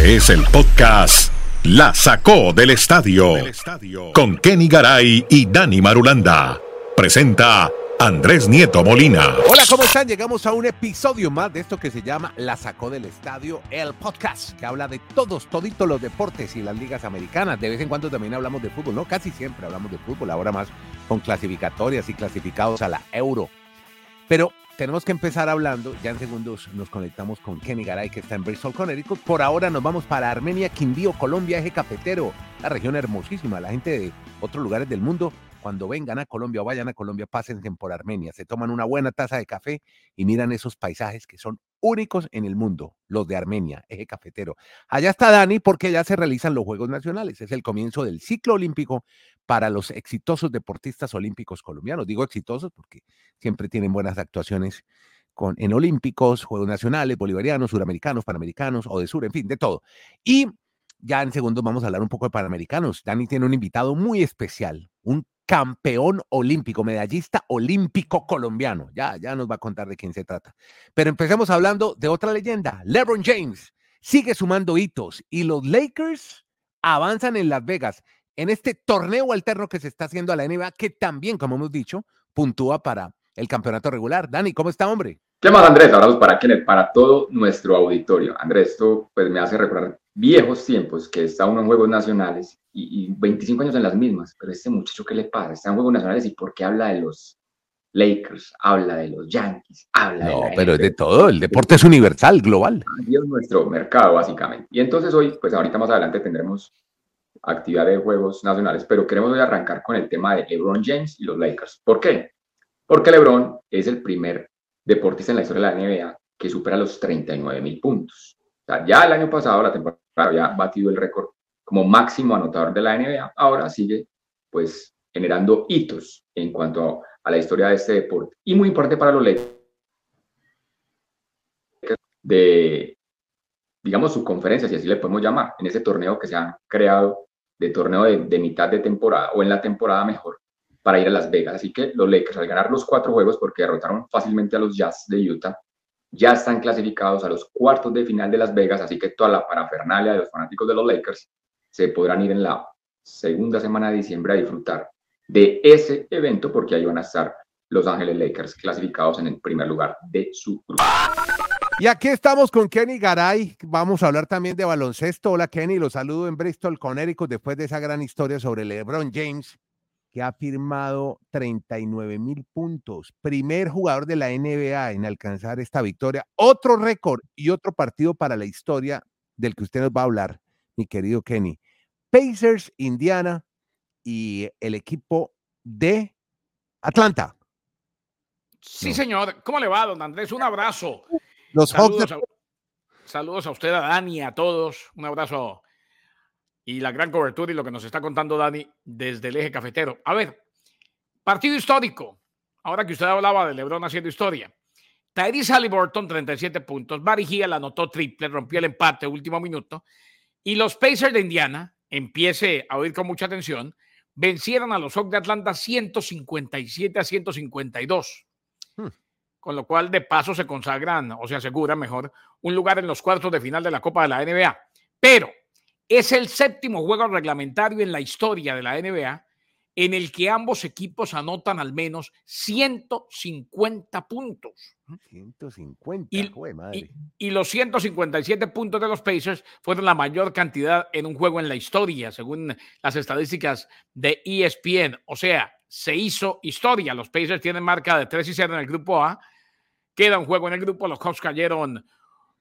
Este es el podcast La Sacó del Estadio con Kenny Garay y Dani Marulanda. Presenta Andrés Nieto Molina. Hola, ¿cómo están? Llegamos a un episodio más de esto que se llama La Sacó del Estadio, el podcast, que habla de todos, toditos los deportes y las ligas americanas. De vez en cuando también hablamos de fútbol, ¿no? Casi siempre hablamos de fútbol, ahora más con clasificatorias y clasificados a la Euro. Pero tenemos que empezar hablando, ya en segundos nos conectamos con Kenny Garay, que está en Bristol, Connecticut. Por ahora nos vamos para Armenia, Quindío, Colombia, eje cafetero, la región hermosísima. La gente de otros lugares del mundo, cuando vengan a Colombia o vayan a Colombia, pásense por Armenia, se toman una buena taza de café y miran esos paisajes que son únicos en el mundo, los de Armenia, eje cafetero. Allá está Dani porque ya se realizan los Juegos Nacionales, es el comienzo del ciclo olímpico para los exitosos deportistas olímpicos colombianos. Digo exitosos porque siempre tienen buenas actuaciones con, en olímpicos, Juegos Nacionales, bolivarianos, suramericanos, panamericanos o de sur, en fin, de todo. Y ya en segundos vamos a hablar un poco de panamericanos. Dani tiene un invitado muy especial, un campeón olímpico, medallista olímpico colombiano. Ya, ya nos va a contar de quién se trata. Pero empecemos hablando de otra leyenda. LeBron James sigue sumando hitos y los Lakers avanzan en Las Vegas en este torneo alterno que se está haciendo a la NBA, que también, como hemos dicho, puntúa para el campeonato regular. Dani, ¿cómo está, hombre? ¿Qué más, Andrés? Abrazos para quienes, para todo nuestro auditorio. Andrés, esto pues me hace recordar viejos tiempos que está uno en Juegos Nacionales y, 25 años en las mismas, pero este muchacho, ¿qué le pasa? Está en Juegos Nacionales y ¿por qué habla de los Lakers, habla de los Yankees, habla de... No, pero es de todo, el deporte es universal, global. es nuestro mercado, básicamente. Y entonces hoy, pues ahorita más adelante tendremos actividad de Juegos Nacionales, pero queremos hoy arrancar con el tema de LeBron James y los Lakers. ¿Por qué? Porque LeBron es el primer deportista en la historia de la NBA que supera los 39 mil puntos. Ya el año pasado, la temporada había batido el récord como máximo anotador de la NBA, ahora sigue pues generando hitos en cuanto a la historia de este deporte. Y muy importante para los Lakers de, digamos, su conferencia, si así le podemos llamar, en ese torneo que se han creado de torneo de, mitad de temporada o en la temporada mejor para ir a Las Vegas. Así que los Lakers al ganar los cuatro juegos porque derrotaron fácilmente a los Jazz de Utah, ya están clasificados a los cuartos de final de Las Vegas, así que toda la parafernalia de los fanáticos de los Lakers se podrán ir en la segunda semana de diciembre a disfrutar de ese evento porque ahí van a estar Los Ángeles Lakers clasificados en el primer lugar de su grupo. Y aquí estamos con Kenny Garay. Vamos a hablar también de baloncesto. Hola Kenny, los saludo en Bristol, Connecticut, después de esa gran historia sobre LeBron James, que ha firmado 39 mil puntos. Primer jugador de la NBA en alcanzar esta victoria. Otro récord y otro partido para la historia del que usted nos va a hablar mi querido Kenny. Pacers, Indiana y el equipo de Atlanta. Sí, señor. ¿Cómo le va, don Andrés? Un abrazo. Los saludos, a, saludos a usted, a Dani, a todos. Un abrazo y la gran cobertura y lo que nos está contando Dani desde el eje cafetero. A ver, partido histórico. Ahora que usted hablaba de LeBron haciendo historia. Tyrese Halliburton, 37 puntos. Barry Hill anotó triple, rompió el empate, último minuto. Y los Pacers de Indiana, empiece a oír con mucha atención, vencieron a los Hawks de Atlanta 157 a 152. Hmm. Con lo cual, de paso, se consagran o se asegura mejor un lugar en los cuartos de final de la Copa de la NBA. Pero es el séptimo juego reglamentario en la historia de la NBA en el que ambos equipos anotan al menos 150 puntos. 150, y, madre. Y, los 157 puntos de los Pacers fueron la mayor cantidad en un juego en la historia, según las estadísticas de ESPN. O sea, se hizo historia. Los Pacers tienen marca de 3 y 0 en el grupo A. Queda un juego en el grupo. Los Hawks cayeron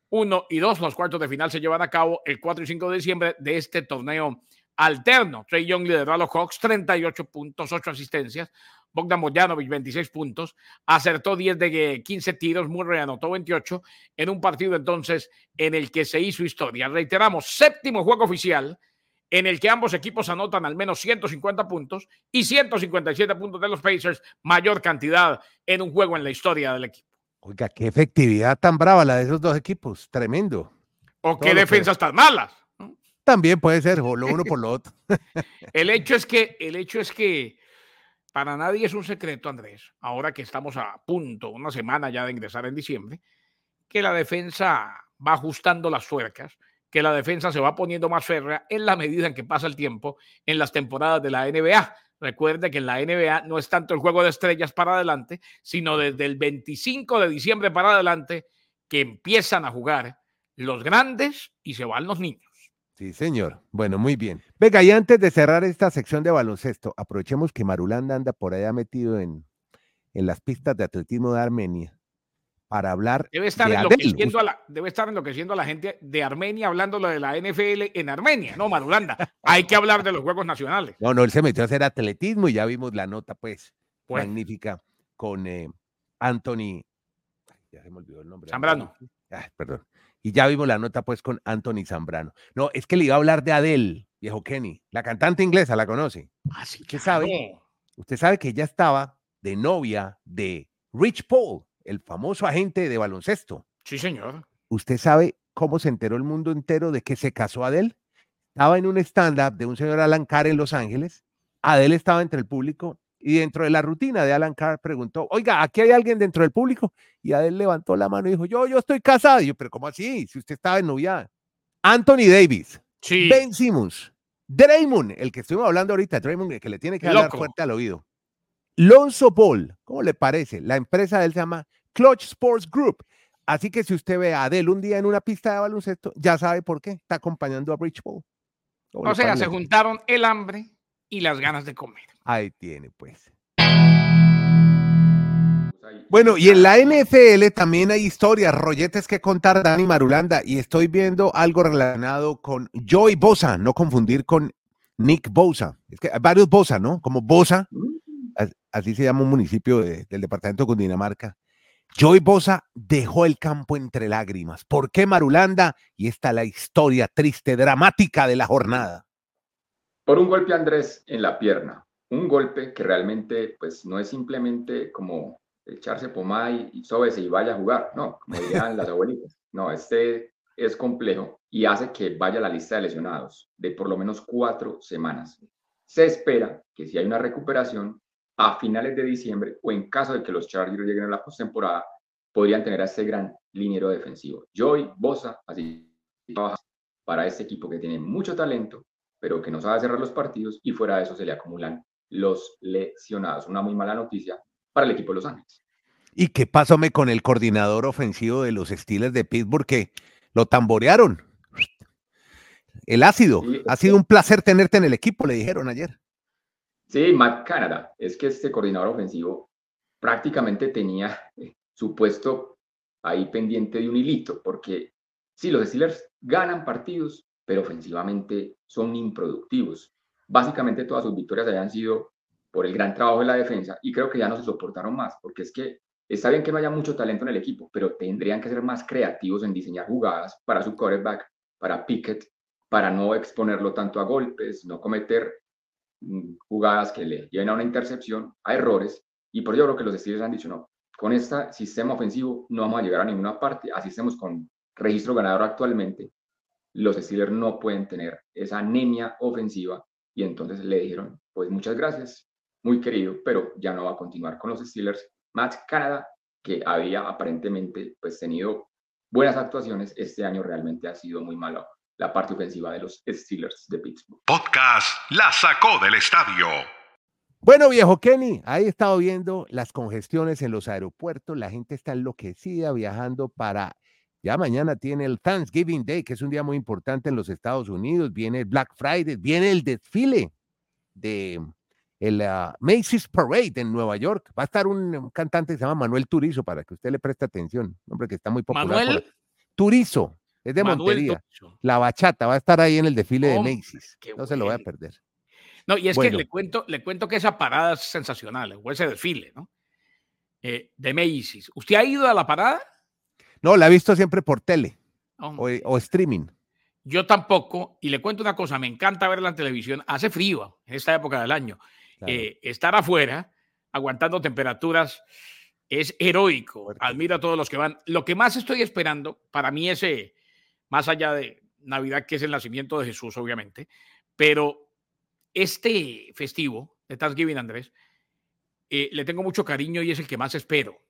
1 y 2. Los cuartos de final se llevan a cabo el 4 y 5 de diciembre de este torneo alterno. Trey Young lideró a los Hawks, 38 puntos, 8 asistencias. Bogdan Bojanovic, 26 puntos. Acertó 10 de 15 tiros. Murray anotó 28 en un partido entonces en el que se hizo historia. Reiteramos, séptimo juego oficial en el que ambos equipos anotan al menos 150 puntos y 157 puntos de los Pacers, mayor cantidad en un juego en la historia del equipo. Oiga, qué efectividad tan brava la de esos dos equipos, tremendo. O qué defensas tan malas. También puede ser, o lo uno por lo otro. el hecho es que, el hecho es que para nadie es un secreto, Andrés, ahora que estamos a punto, una semana ya de ingresar en diciembre, que la defensa va ajustando las tuercas que la defensa se va poniendo más férrea en la medida en que pasa el tiempo en las temporadas de la NBA. Recuerde que en la NBA no es tanto el juego de estrellas para adelante, sino desde el 25 de diciembre para adelante que empiezan a jugar los grandes y se van los niños. Sí, señor. Bueno, muy bien. Venga, y antes de cerrar esta sección de baloncesto, aprovechemos que Marulanda anda por allá metido en, en las pistas de atletismo de Armenia para hablar debe estar de enloqueciendo a la, debe estar enloqueciendo a la gente de Armenia hablando de la NFL en Armenia, no Marulanda. Hay que hablar de los Juegos Nacionales. No, no, él se metió a hacer atletismo y ya vimos la nota, pues, pues. magnífica con eh, Anthony. Ya se me olvidó el nombre. Zambrano. perdón. Y ya vimos la nota, pues, con Anthony Zambrano. No, es que le iba a hablar de Adele, viejo Kenny, la cantante inglesa, ¿la conoce? Así que sabe. Usted sabe que ella estaba de novia de Rich Paul el famoso agente de baloncesto. Sí, señor. ¿Usted sabe cómo se enteró el mundo entero de que se casó Adele? Estaba en un stand-up de un señor Alan Carr en Los Ángeles. Adele estaba entre el público y dentro de la rutina de Alan Carr preguntó, oiga, ¿aquí hay alguien dentro del público? Y Adele levantó la mano y dijo, yo, yo estoy casada. Y yo, pero ¿cómo así? Si usted estaba en novia. Anthony Davis, sí. Ben Simmons, Draymond, el que estuvimos hablando ahorita, Draymond, el que le tiene que hablar fuerte al oído. Lonzo Ball, ¿cómo le parece? La empresa de él se llama Clutch Sports Group. Así que si usted ve a Adele un día en una pista de baloncesto, ya sabe por qué. Está acompañando a Rich Paul. O sea, se juntaron el hambre y las ganas de comer. Ahí tiene, pues. Bueno, y en la NFL también hay historias, rolletes que contar Dani Marulanda, y estoy viendo algo relacionado con Joey Bosa, no confundir con Nick Bosa. Es que hay varios Bosa, ¿no? Como Bosa, mm. así se llama un municipio del departamento de Cundinamarca. Joey Bosa dejó el campo entre lágrimas. ¿Por qué Marulanda? Y esta es la historia triste, dramática de la jornada. Por un golpe, Andrés, en la pierna. Un golpe que realmente, pues, no es simplemente como echarse pomada y, y y vaya a jugar. No, como dirían las abuelitas. No, este es complejo y hace que vaya a la lista de lesionados de por lo menos cuatro semanas. Se espera que si hay una recuperación, a finales de diciembre o en caso de que los Chargers lleguen a la postemporada, podrían tener a este gran liniero defensivo. Joey Bosa, así para este equipo que tiene mucho talento, pero que no sabe cerrar los partidos y fuera de eso se le acumulan los lesionados. Una muy mala noticia para el equipo de Los Ángeles. ¿Y qué pasó con el coordinador ofensivo de los Steelers de Pittsburgh que lo tamborearon? El ácido. ha sido un placer tenerte en el equipo, le dijeron ayer. Sí, Matt Canada. Es que este coordinador ofensivo prácticamente tenía eh, su puesto ahí pendiente de un hilito, porque sí, los Steelers ganan partidos, pero ofensivamente son improductivos. Básicamente todas sus victorias habían sido por el gran trabajo de la defensa y creo que ya no se soportaron más, porque es que está bien que no haya mucho talento en el equipo, pero tendrían que ser más creativos en diseñar jugadas para su quarterback, para Pickett, para no exponerlo tanto a golpes, no cometer jugadas que le lleven a una intercepción, a errores, y por ello creo que los Steelers han dicho, no, con este sistema ofensivo no vamos a llegar a ninguna parte, así estemos con registro ganador actualmente, los Steelers no pueden tener esa anemia ofensiva, y entonces le dijeron, pues muchas gracias, muy querido, pero ya no va a continuar con los Steelers. Matt Canada, que había aparentemente pues tenido buenas actuaciones, este año realmente ha sido muy malo la parte ofensiva de los Steelers de Pittsburgh. Podcast La sacó del estadio. Bueno, viejo Kenny, ahí he estado viendo las congestiones en los aeropuertos, la gente está enloquecida viajando para, ya mañana tiene el Thanksgiving Day, que es un día muy importante en los Estados Unidos, viene el Black Friday, viene el desfile de el ah, Macy's Parade en Nueva York. Va a estar un, cantante que se llama Manuel Turizo, para que usted le preste atención, hombre que está muy popular. Manuel Turizo. Es de Montería. La bachata va a estar ahí en el desfile de Macy's. No se lo voy a perder. No, y es que le cuento, le cuento que esa parada es sensacional, o ese desfile, ¿no? Eh, de Macy's. ¿Usted ha ido a la parada? No, la he visto siempre por tele o, streaming. Yo tampoco, y le cuento una cosa, me encanta verla en televisión. Hace frío en esta época del año. Eh, estar afuera, aguantando temperaturas, es heroico. Admiro a todos los que van. Lo que más estoy esperando, para mí ese más allá de Navidad, que es el nacimiento de Jesús, obviamente, pero este festivo de Thanksgiving, Andrés, eh, le tengo mucho cariño y es el que más espero.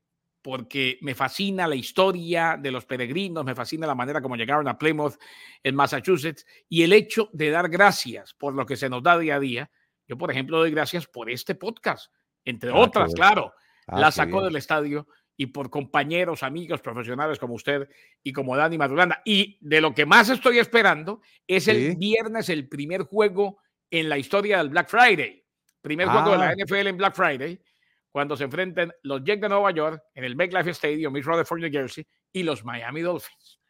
porque me fascina la historia de los peregrinos, me fascina la manera como llegaron a Plymouth en Massachusetts y el hecho de dar gracias por lo que se nos da día a día. Yo, por ejemplo, doy gracias por este podcast, entre ah, otras, claro. Ah, la sacó del estadio y por compañeros, amigos, profesionales como usted y como Dani Madulanda. Y de lo que más estoy esperando es el viernes, el primer juego en la historia del Black Friday. Primer juego de la ah. NFL en Black Friday cuando se enfrenten los Jets de Nueva York en el MetLife Stadium, East Rutherford, New Jersey, y los Miami Dolphins.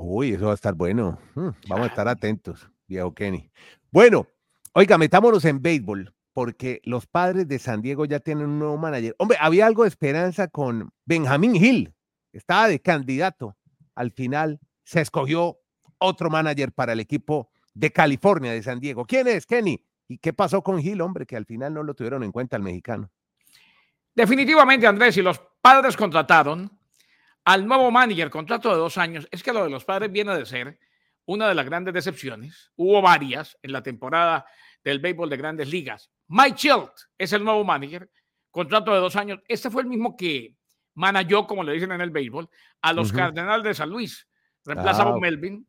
Uy, eso va a estar bueno. Hmm, vamos a estar atentos, viejo Kenny. Bueno, oiga, metámonos en béisbol, porque los padres de San Diego ya tienen un nuevo manager. Hombre, había algo de esperanza con Benjamín Hill, estaba de candidato. Al final se escogió otro manager para el equipo de California, de San Diego. ¿Quién es, Kenny? ¿Y qué pasó con Hill, hombre, que al final no lo tuvieron en cuenta el mexicano? Definitivamente, Andrés, si los padres contrataron al nuevo manager, contrato de dos años, es que lo de los padres viene de ser una de las grandes decepciones. Hubo varias en la temporada del béisbol de grandes ligas. Mike Chilt es el nuevo manager, contrato de dos años. Este fue el mismo que manejó, como le dicen en el béisbol, a los Cardenales de San Luis. Reemplaza a ah, Melvin,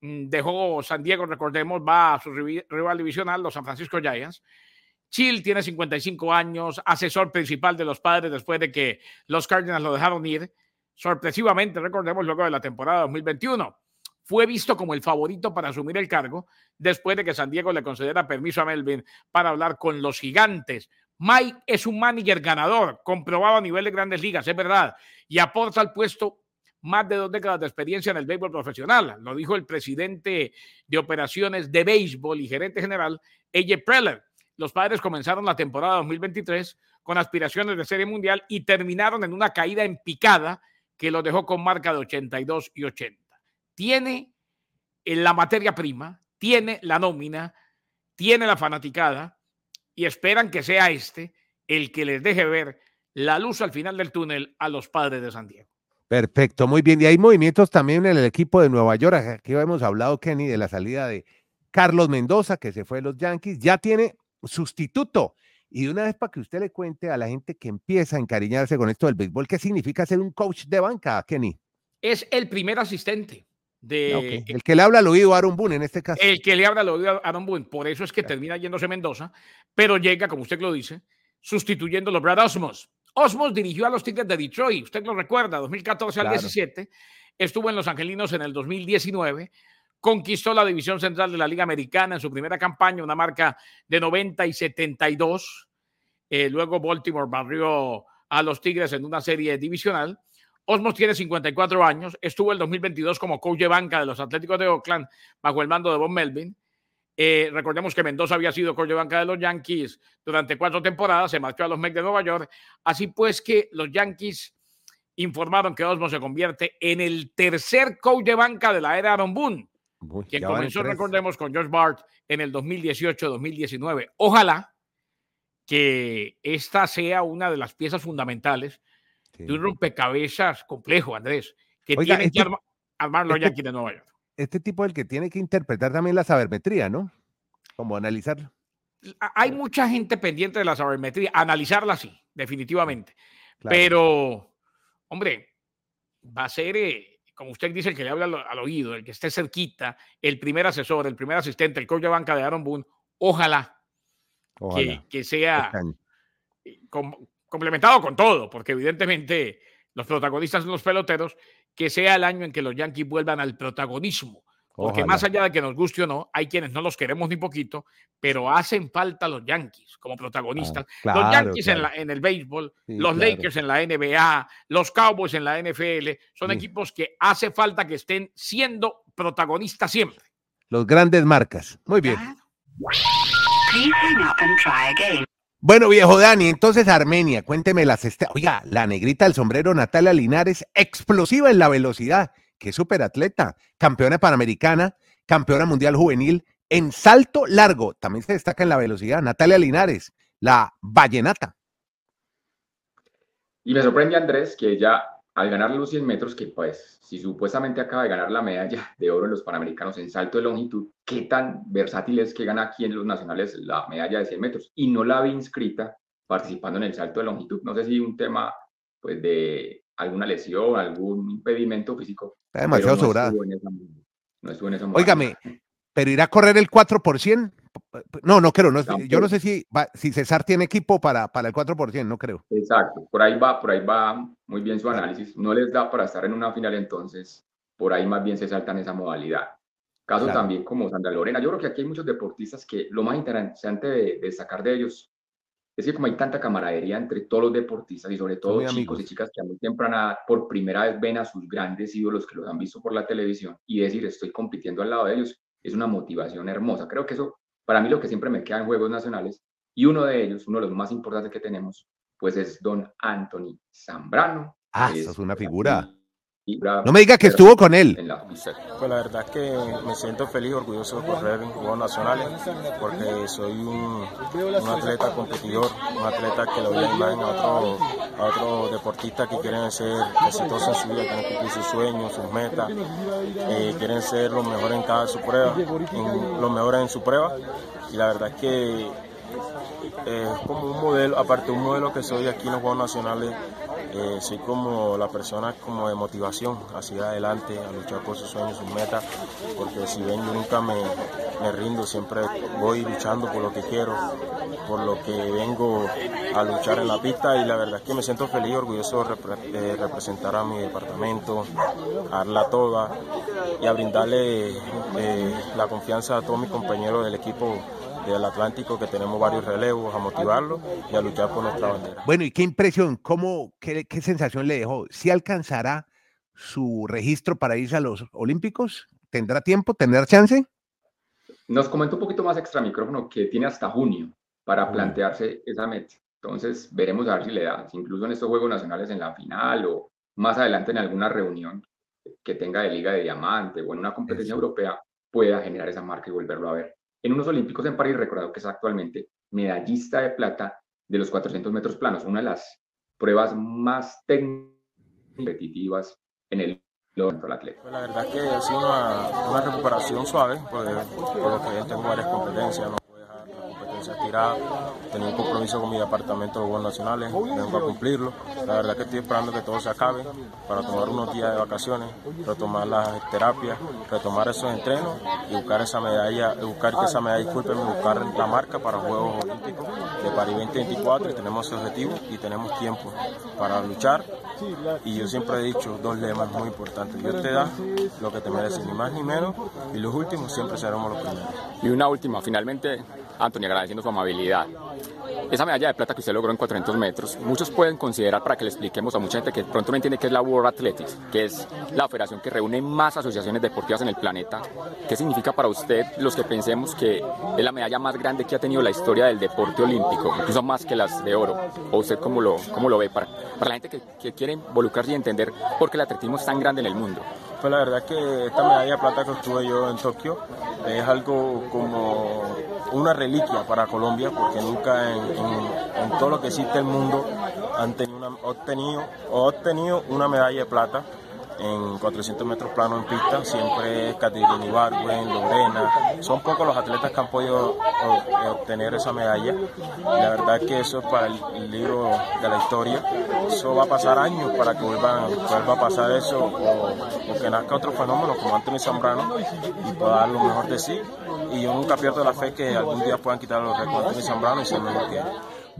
mm, dejó San Diego, recordemos, va a su rival divisional, los San Francisco Giants. Chill tiene 55 años, asesor principal de los padres después de que los Cardinals lo dejaron ir. Sorpresivamente, recordemos luego de la temporada 2021, fue visto como el favorito para asumir el cargo después de que San Diego le concediera permiso a Melvin para hablar con los gigantes. Mike es un manager ganador, comprobado a nivel de grandes ligas, es verdad, y aporta al puesto más de dos décadas de experiencia en el béisbol profesional. Lo dijo el presidente de operaciones de béisbol y gerente general, AJ Preller los padres comenzaron la temporada 2023 con aspiraciones de serie mundial y terminaron en una caída en picada que los dejó con marca de 82 y 80. Tiene en la materia prima, tiene la nómina, tiene la fanaticada y esperan que sea este el que les deje ver la luz al final del túnel a los padres de San Diego. Perfecto, muy bien. Y hay movimientos también en el equipo de Nueva York. Aquí hemos hablado, Kenny, de la salida de Carlos Mendoza, que se fue de los Yankees. Ya tiene sustituto. Y de una vez para que usted le cuente a la gente que empieza a encariñarse con esto del béisbol, ¿qué significa ser un coach de banca, Kenny? Es el primer asistente de... El que le habla al oído a Aaron Boone en este caso. El que le habla al oído a Aaron Boone. Por eso es que termina yéndose Mendoza, pero llega, como usted lo dice, sustituyendo a Brad Osmos. Osmos dirigió a los Tigres de Detroit, usted lo recuerda, 2014 al 17. Estuvo en Los Angelinos en el 2019 conquistó la división central de la Liga Americana en su primera campaña, una marca de 90 y 72. Eh, luego Baltimore barrió a los Tigres en una serie divisional. Osmos tiene 54 años, estuvo el 2022 como coach de banca de los Atléticos de Oakland bajo el mando de Bob Melvin. Eh, recordemos que Mendoza había sido coach de banca de los Yankees durante cuatro temporadas, se marchó a los Mets de Nueva York. Así pues que los Yankees informaron que Osmos se convierte en el tercer coach de banca de la era Aaron Boone quien comenzó, recordemos, con George Bart en el 2018-2019. Ojalá que esta sea una de las piezas fundamentales de un rompecabezas complejo, Andrés, que tiene este, que armar los este, de Nueva York. Este tipo es el que tiene que interpretar también la sabermetría, ¿no? Como analizarla. Hay mucha gente pendiente de la sabermetría, analizarla sí, definitivamente. Pero, hombre, va a ser eh, como usted dice, el que le habla al, oído, el que esté cerquita, el primer asesor, el primer asistente, el coach de banca de Aaron Boone, ojalá, Que, sea eh, complementado con todo, porque evidentemente los protagonistas son los peloteros, que sea el año en que los Yankees vuelvan al protagonismo. Porque más allá de que nos guste o no, hay quienes no los queremos ni poquito, pero hacen falta los Yankees como protagonistas. Ah, los Yankees en, el béisbol, los Lakers en la NBA, los Cowboys en la NFL, son equipos que hace falta que estén siendo protagonistas siempre. Los grandes marcas. Muy bien. Bueno, viejo Dani, entonces Armenia, cuénteme las... Oiga, la negrita del sombrero Natalia Linares, explosiva en la velocidad que superatleta, campeona panamericana, campeona mundial juvenil en salto largo. También se destaca en la velocidad. Natalia Linares, la vallenata. Y me sorprende, Andrés, que ella, al ganar los 100 metros, que pues, si supuestamente acaba de ganar la medalla de oro en los panamericanos en salto de longitud, qué tan versátil es que gana aquí en los nacionales la medalla de 100 metros. Y no la vi inscrita participando en el salto de longitud. No sé si un tema pues de alguna lesión, algún impedimento físico. Está demasiado sobrado. No estuvo en esa Óigame, pero irá a correr el 4%. No, no creo. No, yo no sé si, si César tiene equipo para, para el 4%, no creo. Exacto, por ahí va, por ahí va muy bien su análisis. No les da para estar en una final, entonces por ahí más bien se saltan esa modalidad. Caso también como Sandra Lorena. Yo creo que aquí hay muchos deportistas que lo más interesante de, de sacar de ellos es que como hay tanta camaradería entre todos los deportistas y sobre todo chicos y chicas que a muy temprana por primera vez ven a sus grandes ídolos que los han visto por la televisión y decir estoy compitiendo al lado de ellos, es una motivación hermosa. Creo que eso, para mí lo que siempre me queda en Juegos Nacionales, y uno de ellos, uno de los más importantes que tenemos, pues es don Anthony Zambrano. Ah, es, es una figura. No me diga que estuvo con él. Pues la verdad es que me siento feliz, orgulloso de correr en Juegos Nacionales, porque soy un, un, atleta competidor, un atleta que le voy a imagen a otros a otro deportistas que quieren ser exitosos en su vida, quieren cumplir sus sueños, sus metas, eh, quieren ser los mejores en cada su prueba, los mejores en su prueba. Y la verdad es que eh, es como un modelo, aparte un modelo que soy aquí en los Juegos Nacionales, eh, soy como la persona como de motivación hacia adelante, a luchar por sus sueños, sus metas, porque si ven nunca me, me, rindo, siempre voy luchando por lo que quiero, por lo que vengo a luchar en la pista y la verdad es que me siento feliz, orgulloso de representar a mi departamento, a darla toda y a brindarle eh, la confianza a todos mis compañeros del equipo del Atlántico, que tenemos varios relevos, a motivarlo y a luchar por nuestra bandera. Bueno, ¿y qué impresión, cómo, qué, qué sensación le dejó? ¿Si alcanzará su registro para irse a los Olímpicos? ¿Tendrá tiempo? ¿Tendrá chance? Nos comentó un poquito más extra micrófono que tiene hasta junio para plantearse esa meta. Entonces, veremos a ver si le da, incluso en estos Juegos Nacionales en la final o más adelante en alguna reunión que tenga de Liga de Diamante o en una competencia europea, pueda generar esa marca y volverlo a ver en unos Olímpicos en París, recordado que es actualmente medallista de plata de los 400 metros planos, una de las pruebas más competitivas en el del atleta. Pues la verdad que ha sido una, recuperación suave, por, por lo que tengo varias competencias. ¿no? Se tirada, tenía un compromiso con mi departamento de Juegos Nacionales, vengo a cumplirlo. La verdad que estoy esperando que todo se acabe para tomar unos días de vacaciones, retomar las terapias, retomar esos entrenos y buscar esa medalla, buscar que esa medalla, discúlpeme, buscar la marca para Juegos Olímpicos de París 2024 y tenemos ese objetivo y tenemos tiempo para luchar. Y yo siempre he dicho dos lemas muy importantes. Dios te da lo que te mereces, ni más ni menos, y los últimos siempre seremos los primeros. Y una última, finalmente, Anthony, agradeciendo su amabilidad. Esa medalla de plata que usted logró en 400 metros, muchos pueden considerar, para que le expliquemos a mucha gente que pronto no entiende qué es la World Athletics, que es la federación que reúne más asociaciones deportivas en el planeta. ¿Qué significa para usted los que pensemos que es la medalla más grande que ha tenido la historia del deporte olímpico, incluso más que las de oro? ¿O usted cómo lo, cómo lo ve para, para la gente que, que quiere involucrarse y entender por qué el atletismo es tan grande en el mundo? Pues la verdad que esta medalla de plata que obtuve yo en Tokio es algo como una reliquia para Colombia, porque nunca en, todo lo que existe el mundo han tenido una, obtenido, obtenido una medalla de plata en 400 metros plano en pista, siempre Caterina Ibargüen, Lorena, son pocos los atletas que han podido obtener esa medalla. La verdad es que eso es para el, libro de la historia. Eso va a pasar años para que vuelva, vuelva a pasar eso o, que nazca otro fenómeno como Anthony Zambrano y pueda dar lo mejor de sí. Y yo nunca pierdo la fe que algún día puedan quitar los récords de Zambrano y ser mejor que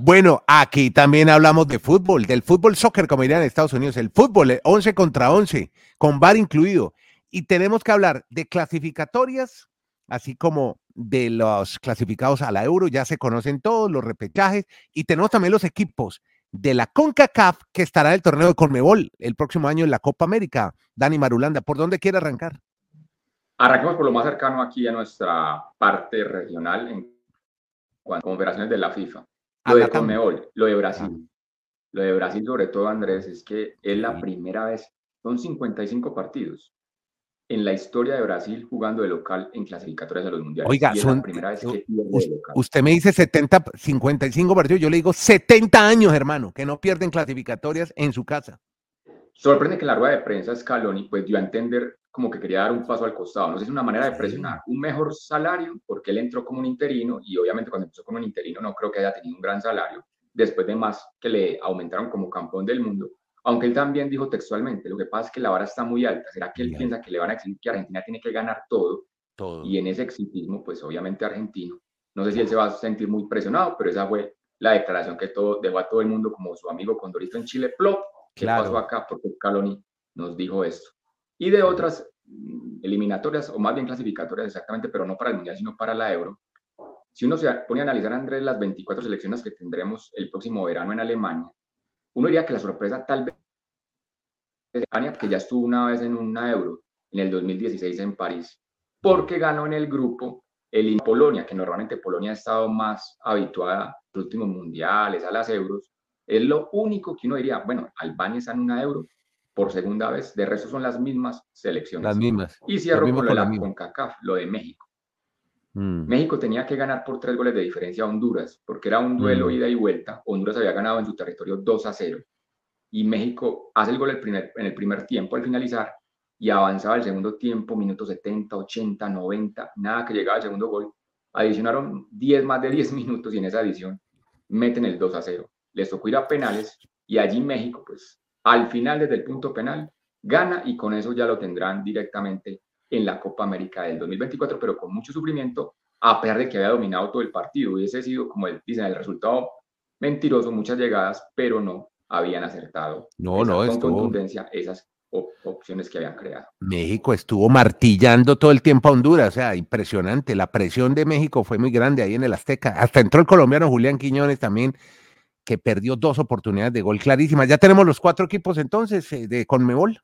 bueno, aquí también hablamos de fútbol, del fútbol soccer, como dirían en Estados Unidos, el fútbol 11 eh, contra 11, con VAR incluido. Y tenemos que hablar de clasificatorias, así como de los clasificados a la Euro, ya se conocen todos, los repechajes, y tenemos también los equipos de la CONCACAF que estará en el torneo de Conmebol el próximo año en la Copa América. Dani Marulanda, ¿por dónde quiere arrancar? Arranquemos por lo más cercano aquí a nuestra parte regional en cuanto a confederaciones de la FIFA. Lo de Conmebol, lo de Brasil. Lo de Brasil, sobre todo, Andrés, es que es la primera vez, son 55 partidos en la historia de Brasil jugando de local en clasificatorias de los mundiales. Oiga, son, la primera vez que usted me dice 70, 55 partidos, yo le digo 70 años, hermano, que no pierden clasificatorias en su casa. Sorprende que la rueda de prensa Scaloni pues dio a entender como que quería dar un paso al costado. No sé es una manera de presionar un mejor salario, porque él entró como un interino y obviamente cuando empezó como un interino no creo que haya tenido un gran salario, después de más que le aumentaron como campeón del mundo. aunque él también dijo textualmente, lo que pasa es que la vara está muy alta, ¿será que él piensa que le van a exigir que Argentina tiene que ganar todo? todo? Y en ese exitismo, pues obviamente argentino, no sé si él se va a sentir muy presionado, pero esa fue la declaración que todo, dejó a todo el mundo como su amigo Condorito en Chile, plop, ¿qué pasó acá? Porque Caloni nos dijo esto. Y de otras mm, eliminatorias, o más bien clasificatorias exactamente, pero no para el Mundial, sino para la Euro, si uno se pone a analizar, Andrés, las 24 selecciones que tendremos el próximo verano en Alemania, uno diría que la sorpresa tal vez es Alemania, que ya estuvo una vez en una Euro, en el 2016 en París, porque ganó en el grupo el Polonia, que normalmente Polonia ha estado más habituada a los últimos mundiales, a las euros, es lo único que uno diría, bueno, Albania está en una euro por segunda vez, de resto son las mismas selecciones. Las mismas. Y cierro con lo de la CONCACAF, lo de México. Mm. México tenía que ganar por tres goles de diferencia a Honduras, porque era un duelo mm. ida y vuelta. Honduras había ganado en su territorio 2 a 0. Y México hace el gol en el primer tiempo al finalizar y avanzaba el segundo tiempo, minutos 70, 80, 90, nada que llegaba al segundo gol. Adicionaron 10 más de 10 minutos y en esa adición meten el 2 a 0. Les tocó ir a penales y allí México, pues al final desde el punto penal, gana y con eso ya lo tendrán directamente en la Copa América del 2024, pero con mucho sufrimiento, a pesar de que había dominado todo el partido. Hubiese sido, como dicen, el resultado mentiroso, muchas llegadas, pero no habían acertado no, no, con contundencia esas opciones que habían creado. México estuvo martillando todo el tiempo a Honduras, o sea, impresionante. La presión de México fue muy grande ahí en el Azteca. Hasta entró el colombiano Julián Quiñones también, que perdió dos oportunidades de gol clarísimas. Ya tenemos los cuatro equipos entonces eh, de Conmebol.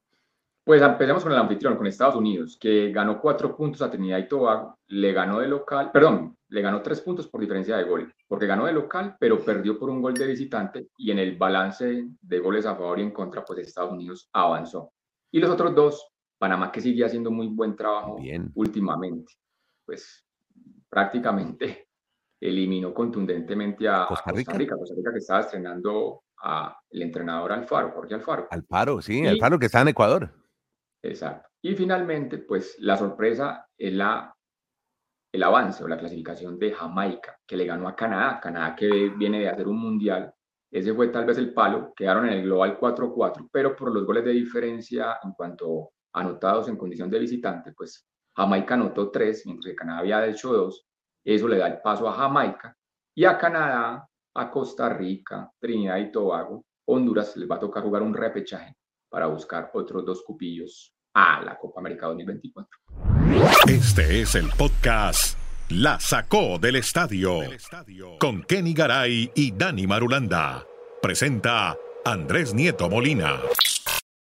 Pues empecemos con el anfitrión, con Estados Unidos, que ganó cuatro puntos a Trinidad y Tobago, le ganó de local, perdón, le ganó tres puntos por diferencia de gol, porque ganó de local, pero perdió por un gol de visitante y en el balance de goles a favor y en contra, pues Estados Unidos avanzó. Y los otros dos, Panamá que sigue haciendo muy buen trabajo últimamente, pues prácticamente eliminó contundentemente a Costa Rica, Costa Rica, que estaba estrenando a el entrenador Alfaro, Jorge Alfaro. Alfaro, sí, Alfaro que está en Ecuador. Exacto. Y finalmente, pues la sorpresa es la, el avance o la clasificación de Jamaica, que le ganó a Canadá. Canadá que viene de hacer un mundial. Ese fue tal vez el palo. Quedaron en el global 4-4, pero por los goles de diferencia en cuanto anotados en condición de visitante, pues Jamaica anotó 3, mientras que Canadá había hecho 2. Eso le da el paso a Jamaica. Y a Canadá, a Costa Rica, Trinidad y Tobago, Honduras les va a tocar jugar un repechaje para buscar otros dos cupillos a la Copa América 2024. Este es el podcast La Sacó del Estadio con Kenny Garay y Dani Marulanda. Presenta Andrés Nieto Molina.